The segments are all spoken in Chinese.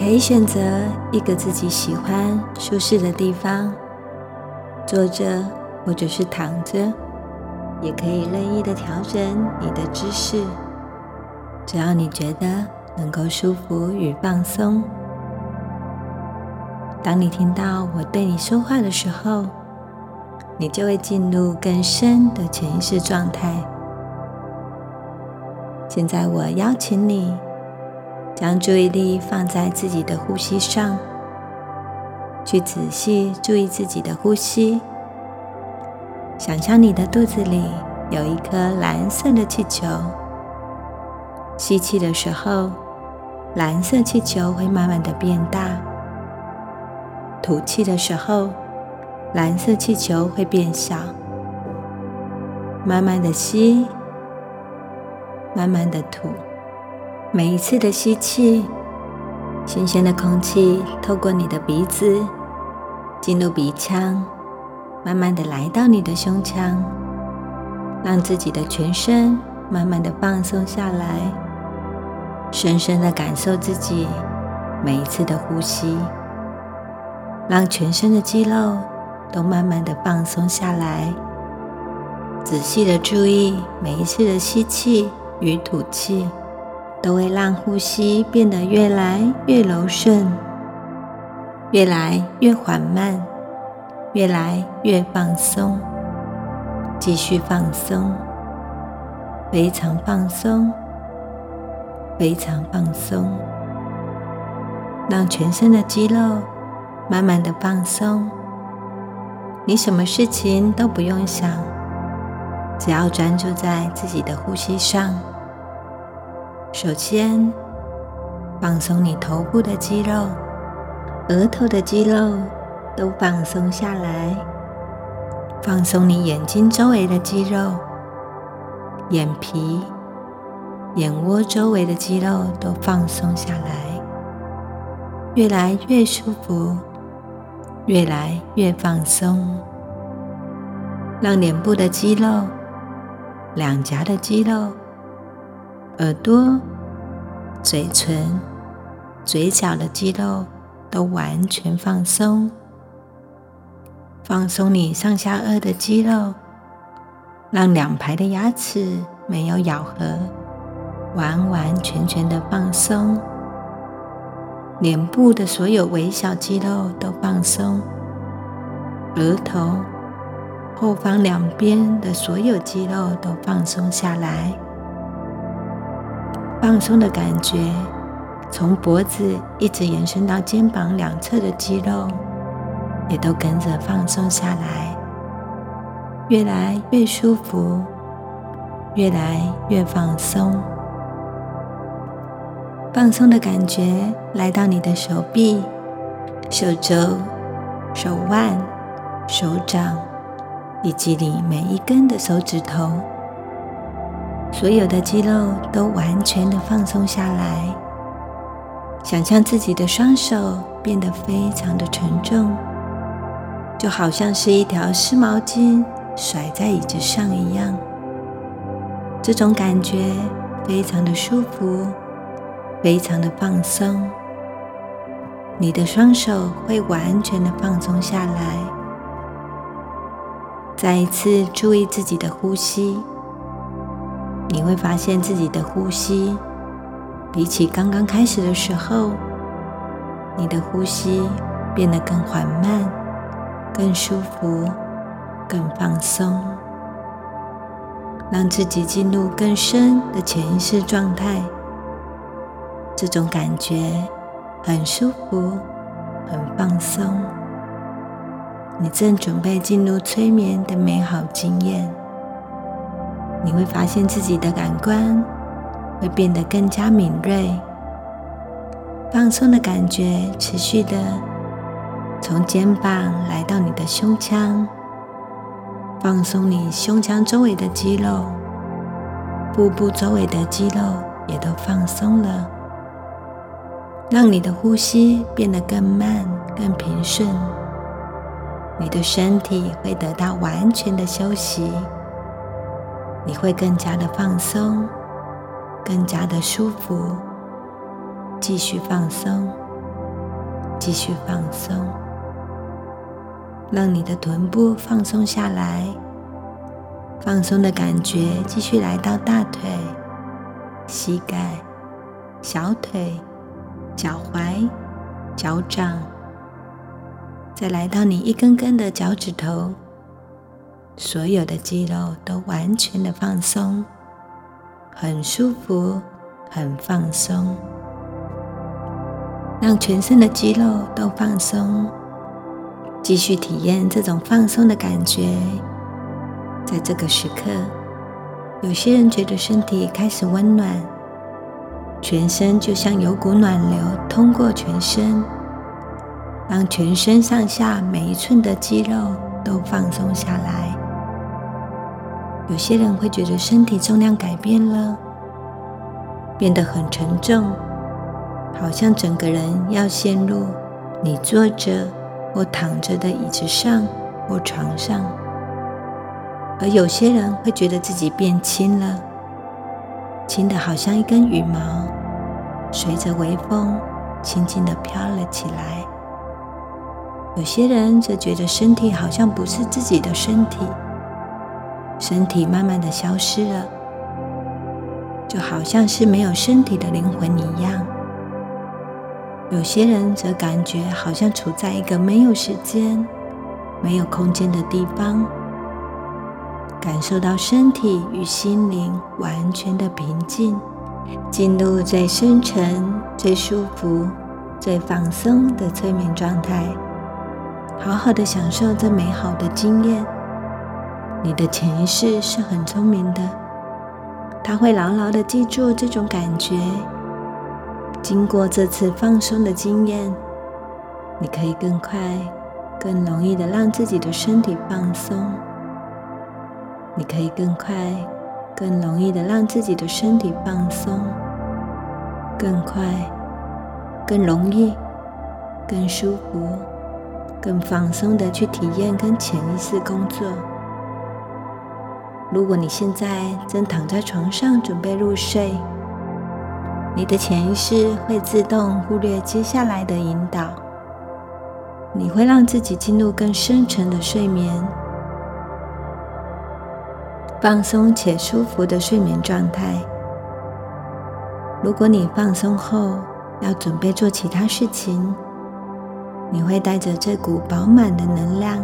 可以选择一个自己喜欢、舒适的地方，坐着或者是躺着，也可以任意的调整你的姿势，只要你觉得能够舒服与放松。当你听到我对你说话的时候，你就会进入更深的潜意识状态。现在，我邀请你。将注意力放在自己的呼吸上，去仔细注意自己的呼吸。想象你的肚子里有一颗蓝色的气球，吸气的时候，蓝色气球会慢慢的变大；吐气的时候，蓝色气球会变小。慢慢的吸，慢慢的吐。每一次的吸气，新鲜的空气透过你的鼻子进入鼻腔，慢慢的来到你的胸腔，让自己的全身慢慢的放松下来，深深的感受自己每一次的呼吸，让全身的肌肉都慢慢的放松下来，仔细的注意每一次的吸气与吐气。都会让呼吸变得越来越柔顺，越来越缓慢，越来越放松。继续放松，非常放松，非常放松。让全身的肌肉慢慢的放松。你什么事情都不用想，只要专注在自己的呼吸上。首先，放松你头部的肌肉，额头的肌肉都放松下来。放松你眼睛周围的肌肉，眼皮、眼窝周围的肌肉都放松下来，越来越舒服，越来越放松。让脸部的肌肉、两颊的肌肉。耳朵、嘴唇、嘴角的肌肉都完全放松，放松你上下颚的肌肉，让两排的牙齿没有咬合，完完全全的放松。脸部的所有微小肌肉都放松，额头后方两边的所有肌肉都放松下来。放松的感觉从脖子一直延伸到肩膀两侧的肌肉，也都跟着放松下来，越来越舒服，越来越放松。放松的感觉来到你的手臂、手肘、手腕、手掌，以及你每一根的手指头。所有的肌肉都完全的放松下来，想象自己的双手变得非常的沉重，就好像是一条湿毛巾甩在椅子上一样。这种感觉非常的舒服，非常的放松。你的双手会完全的放松下来。再一次注意自己的呼吸。你会发现自己的呼吸，比起刚刚开始的时候，你的呼吸变得更缓慢、更舒服、更放松，让自己进入更深的潜意识状态。这种感觉很舒服、很放松。你正准备进入催眠的美好经验。你会发现自己的感官会变得更加敏锐，放松的感觉持续的从肩膀来到你的胸腔，放松你胸腔周围的肌肉，腹部周围的肌肉也都放松了，让你的呼吸变得更慢、更平顺，你的身体会得到完全的休息。你会更加的放松，更加的舒服。继续放松，继续放松，让你的臀部放松下来，放松的感觉继续来到大腿、膝盖、小腿、脚踝、脚掌，再来到你一根根的脚趾头，所有的肌肉都完全的放松，很舒服，很放松。让全身的肌肉都放松，继续体验这种放松的感觉。在这个时刻，有些人觉得身体开始温暖，全身就像有股暖流通过全身，让全身上下每一寸的肌肉都放松下来。有些人会觉得身体重量改变了，变得很沉重。好像整个人要陷入你坐着或躺着的椅子上或床上，而有些人会觉得自己变轻了，轻的好像一根羽毛，随着微风轻轻的飘了起来。有些人则觉得身体好像不是自己的身体，身体慢慢的消失了，就好像是没有身体的灵魂一样。有些人则感觉好像处在一个没有时间、没有空间的地方，感受到身体与心灵完全的平静，进入最深沉、最舒服、最放松的催眠状态，好好的享受这美好的经验。你的潜意识是很聪明的，他会牢牢的记住这种感觉。经过这次放松的经验，你可以更快、更容易的让自己的身体放松。你可以更快、更容易的让自己的身体放松，更快、更容易、更舒服、更放松的去体验跟潜意识工作。如果你现在正躺在床上准备入睡，你的潜意识会自动忽略接下来的引导，你会让自己进入更深沉的睡眠，放松且舒服的睡眠状态。如果你放松后要准备做其他事情，你会带着这股饱满的能量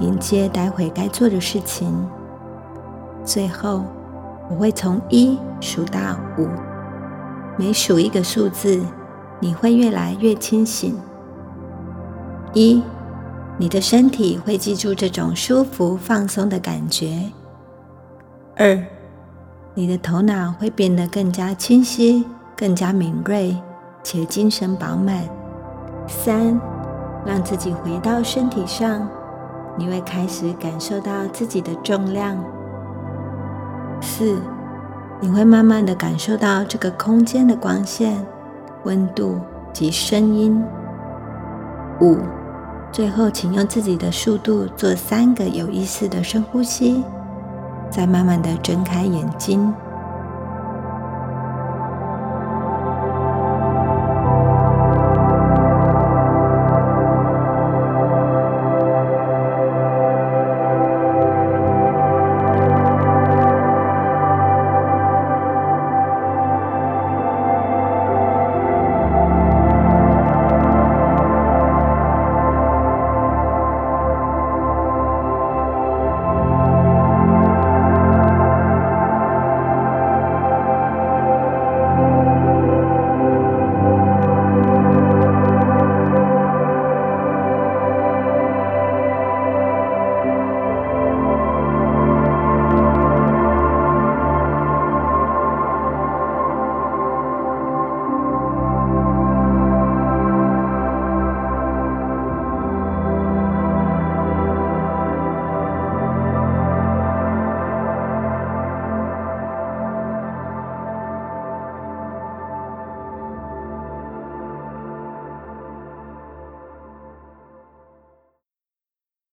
迎接待会该做的事情。最后，我会从一数到五。每数一个数字，你会越来越清醒。一，你的身体会记住这种舒服放松的感觉。二，你的头脑会变得更加清晰、更加敏锐且精神饱满。三，让自己回到身体上，你会开始感受到自己的重量。四。你会慢慢的感受到这个空间的光线、温度及声音。五，最后，请用自己的速度做三个有意思的深呼吸，再慢慢的睁开眼睛。